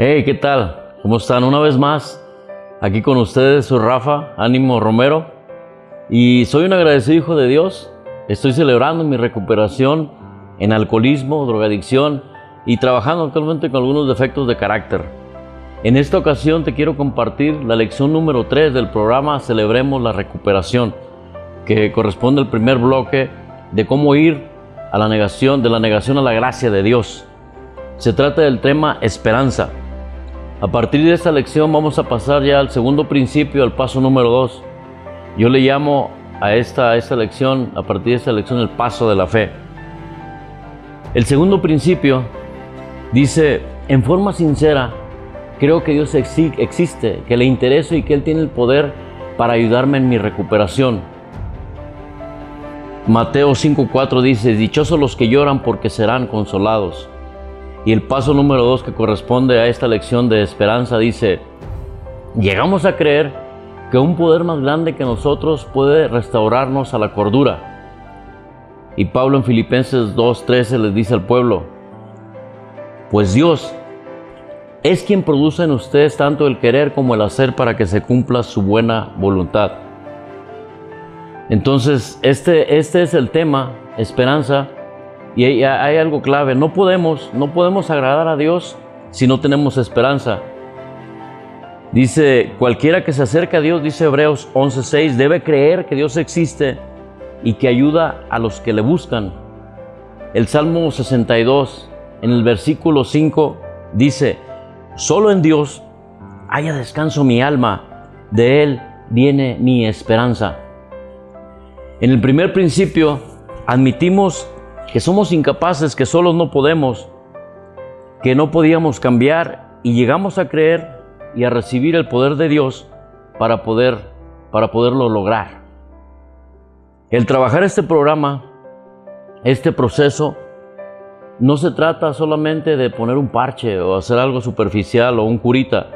Hey, ¿qué tal? ¿Cómo están? Una vez más, aquí con ustedes soy Rafa, Ánimo Romero, y soy un agradecido hijo de Dios. Estoy celebrando mi recuperación en alcoholismo, drogadicción y trabajando actualmente con algunos defectos de carácter. En esta ocasión te quiero compartir la lección número 3 del programa Celebremos la Recuperación, que corresponde al primer bloque de cómo ir a la negación, de la negación a la gracia de Dios. Se trata del tema esperanza. A partir de esta lección vamos a pasar ya al segundo principio, al paso número dos. Yo le llamo a esta, a esta lección, a partir de esta lección, el paso de la fe. El segundo principio dice, en forma sincera, creo que Dios existe, que le intereso y que Él tiene el poder para ayudarme en mi recuperación. Mateo 5.4 dice, dichosos los que lloran porque serán consolados. Y el paso número dos que corresponde a esta lección de esperanza dice, llegamos a creer que un poder más grande que nosotros puede restaurarnos a la cordura. Y Pablo en Filipenses 2.13 les dice al pueblo, pues Dios es quien produce en ustedes tanto el querer como el hacer para que se cumpla su buena voluntad. Entonces, este, este es el tema, esperanza, y hay, algo clave, no podemos, no podemos agradar a Dios si no tenemos esperanza. Dice, cualquiera que se acerca a Dios, dice Hebreos 11:6, debe creer que Dios existe y que ayuda a los que le buscan. El Salmo 62, en el versículo 5, dice, solo en Dios haya descanso mi alma, de Él viene mi esperanza. En el primer principio, admitimos que somos incapaces, que solos no podemos, que no podíamos cambiar y llegamos a creer y a recibir el poder de Dios para poder para poderlo lograr. El trabajar este programa, este proceso no se trata solamente de poner un parche o hacer algo superficial o un curita.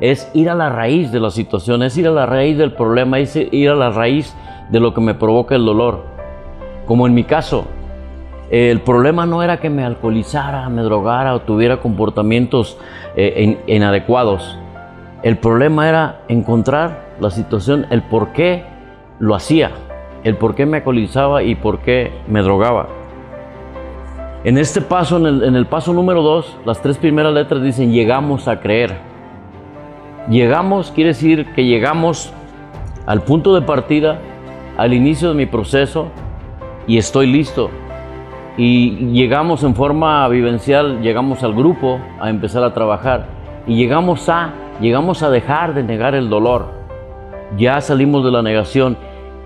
Es ir a la raíz de la situación, es ir a la raíz del problema, es ir a la raíz de lo que me provoca el dolor. Como en mi caso, el problema no era que me alcoholizara, me drogara o tuviera comportamientos eh, inadecuados. El problema era encontrar la situación, el por qué lo hacía, el por qué me alcoholizaba y por qué me drogaba. En este paso, en el, en el paso número dos, las tres primeras letras dicen llegamos a creer. Llegamos quiere decir que llegamos al punto de partida, al inicio de mi proceso y estoy listo y llegamos en forma vivencial, llegamos al grupo a empezar a trabajar y llegamos a, llegamos a dejar de negar el dolor. Ya salimos de la negación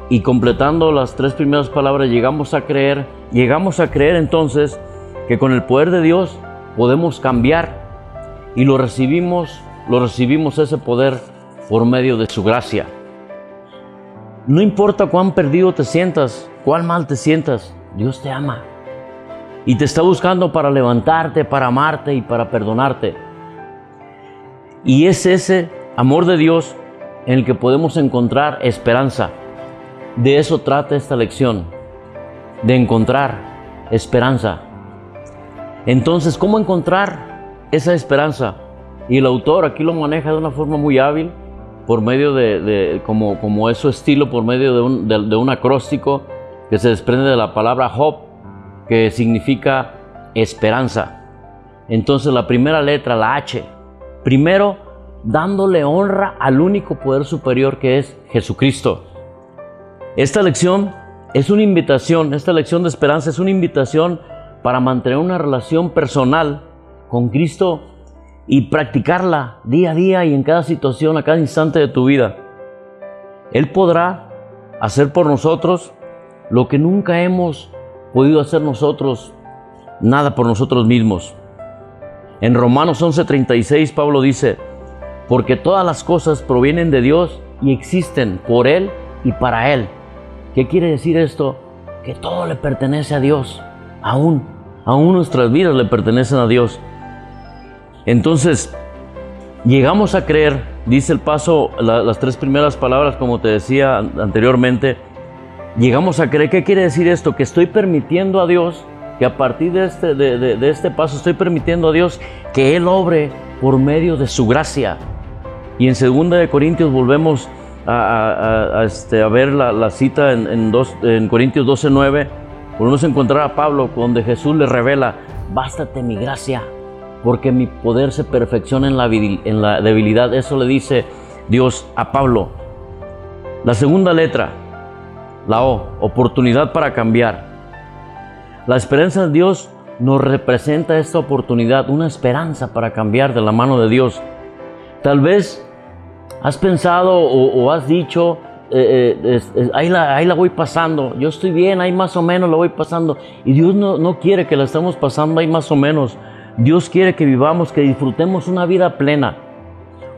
y completando las tres primeras palabras llegamos a creer, llegamos a creer entonces que con el poder de Dios podemos cambiar y lo recibimos, lo recibimos ese poder por medio de su gracia. No importa cuán perdido te sientas, cuán mal te sientas, Dios te ama y te está buscando para levantarte, para amarte y para perdonarte. Y es ese amor de Dios en el que podemos encontrar esperanza. De eso trata esta lección, de encontrar esperanza. Entonces, ¿cómo encontrar esa esperanza? Y el autor aquí lo maneja de una forma muy hábil, por medio de, como, como es su estilo, por medio de un, de un acróstico que se desprende de la palabra hope significa esperanza. Entonces la primera letra, la H, primero dándole honra al único poder superior que es Jesucristo. Esta lección es una invitación, esta lección de esperanza es una invitación para mantener una relación personal con Cristo y practicarla día a día y en cada situación, a cada instante de tu vida. Él podrá hacer por nosotros lo que nunca hemos podido hacer nosotros nada por nosotros mismos. En Romanos 11:36 Pablo dice, porque todas las cosas provienen de Dios y existen por Él y para Él. ¿Qué quiere decir esto? Que todo le pertenece a Dios, aún, aún nuestras vidas le pertenecen a Dios. Entonces, llegamos a creer, dice el paso, las tres primeras palabras, como te decía anteriormente, llegamos a creer. ¿Qué quiere decir esto? Que estoy permitiendo a Dios, que a partir de este, de, este paso estoy permitiendo a Dios que Él obre por medio de su gracia. Y en 2 Corintios volvemos a, este, ver la, cita en, en, dos, en Corintios 12, 9. Volvemos a encontrar a Pablo donde Jesús le revela, bástate mi gracia, porque mi poder se perfecciona en la, en la debilidad. Eso le dice Dios a Pablo. La segunda letra, la O, oportunidad para cambiar. La esperanza en Dios nos representa esta oportunidad, una esperanza para cambiar de la mano de Dios. Tal vez has pensado o, has dicho, eh, eh, ahí, la, voy pasando, yo estoy bien, ahí más o menos lo voy pasando. Y Dios no, no quiere que la estemos pasando ahí más o menos. Dios quiere que vivamos, que disfrutemos una vida plena,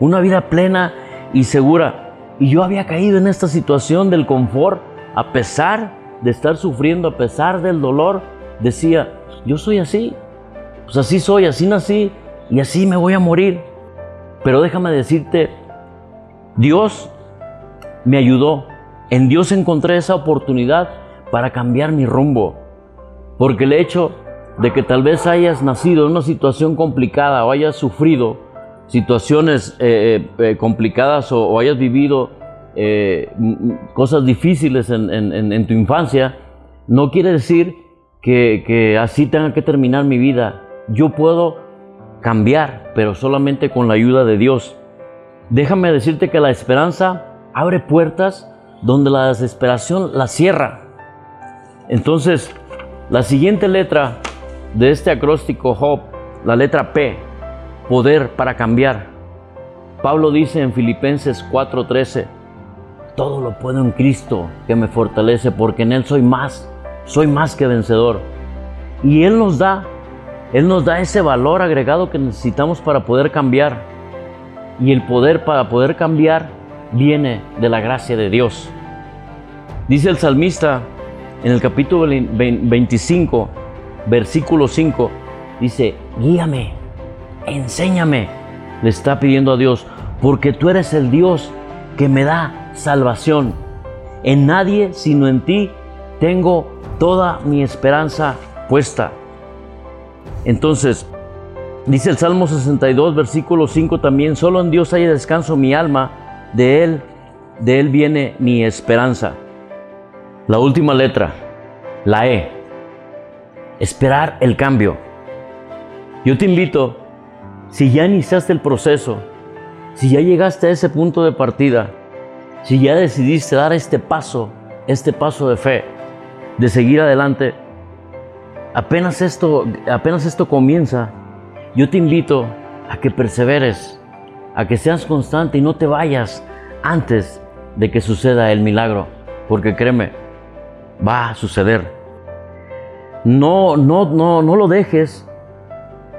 una vida plena y segura. Y yo había caído en esta situación del confort, a pesar de estar sufriendo, a pesar del dolor, decía, yo soy así, pues así soy, así nací y así me voy a morir. Pero déjame decirte, Dios me ayudó. En Dios encontré esa oportunidad para cambiar mi rumbo. Porque el hecho de que tal vez hayas nacido en una situación complicada o hayas sufrido situaciones eh, eh, eh, complicadas o, hayas vivido cosas difíciles en, tu infancia, no quiere decir que, que así tenga que terminar mi vida. Yo puedo cambiar, pero solamente con la ayuda de Dios. Déjame decirte que la esperanza abre puertas donde la desesperación la cierra. Entonces, la siguiente letra de este acróstico HOP, la letra P, poder para cambiar. Pablo dice en Filipenses 4:13, todo lo puedo en Cristo que me fortalece, porque en Él soy más, soy más que vencedor. Y Él nos da, Él nos da ese valor agregado que necesitamos para poder cambiar. Y el poder para poder cambiar viene de la gracia de Dios. Dice el salmista en el capítulo 25, versículo 5, dice, guíame, enséñame, le está pidiendo a Dios, porque tú eres el Dios que me da salvación. En nadie sino en ti tengo toda mi esperanza puesta. Entonces, dice el Salmo 62, versículo 5 también, solo en Dios hay descanso mi alma, de Él, de Él viene mi esperanza. La última letra, la E esperar el cambio. Yo te invito, si ya iniciaste el proceso, si ya llegaste a ese punto de partida, si ya decidiste dar este paso, este paso de fe, de seguir adelante, apenas esto, apenas esto comienza, yo te invito a que perseveres, a que seas constante y no te vayas antes de que suceda el milagro, porque créeme, va a suceder. No, no, no, no lo dejes.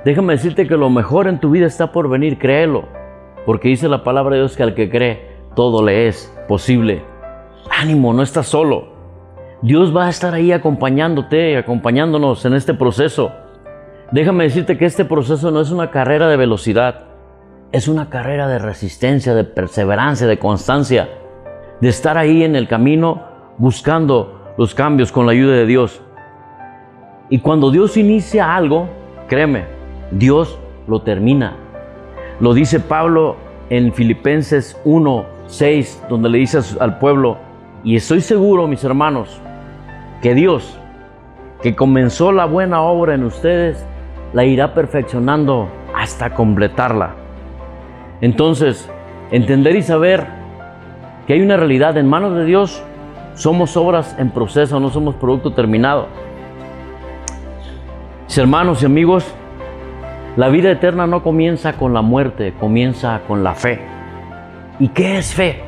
Déjame decirte que lo mejor en tu vida está por venir, créelo. Porque dice la palabra de Dios que al que cree, todo le es posible. Ánimo, no estás solo. Dios va a estar ahí acompañándote, acompañándonos en este proceso. Déjame decirte que este proceso no es una carrera de velocidad, es una carrera de resistencia, de perseverancia, de constancia, de estar ahí en el camino buscando los cambios con la ayuda de Dios. Y cuando Dios inicia algo, créeme, Dios lo termina. Lo dice Pablo en Filipenses 1, 6, donde le dice al pueblo, y estoy seguro, mis hermanos, que Dios, que comenzó la buena obra en ustedes, la irá perfeccionando hasta completarla. Entonces, entender y saber que hay una realidad en manos de Dios, somos obras en proceso, no somos producto terminado hermanos y amigos, la vida eterna no comienza con la muerte, comienza con la fe. ¿Y qué es fe?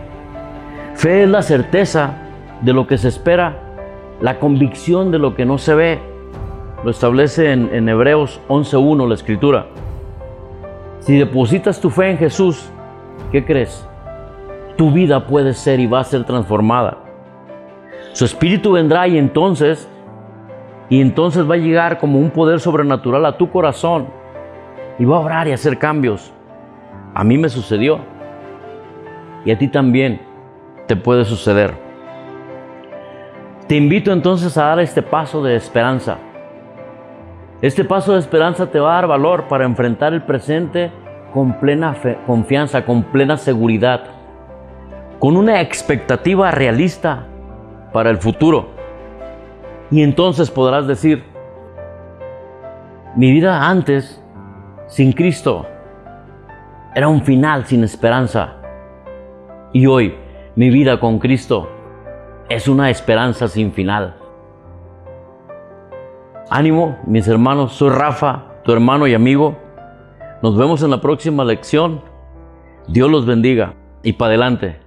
Fe es la certeza de lo que se espera, la convicción de lo que no se ve. Lo establece en, en Hebreos 11.1 la escritura. Si depositas tu fe en Jesús, ¿qué crees? Tu vida puede ser y va a ser transformada. Su espíritu vendrá y entonces y entonces va a llegar como un poder sobrenatural a tu corazón y va a obrar y hacer cambios. A mí me sucedió. Y a ti también te puede suceder. Te invito entonces a dar este paso de esperanza. Este paso de esperanza te va a dar valor para enfrentar el presente con plena confianza, con plena seguridad, con una expectativa realista para el futuro. Y entonces podrás decir, mi vida antes, sin Cristo, era un final sin esperanza. Y hoy, mi vida con Cristo es una esperanza sin final. Ánimo, mis hermanos, soy Rafa, tu hermano y amigo. Nos vemos en la próxima lección. Dios los bendiga y para adelante.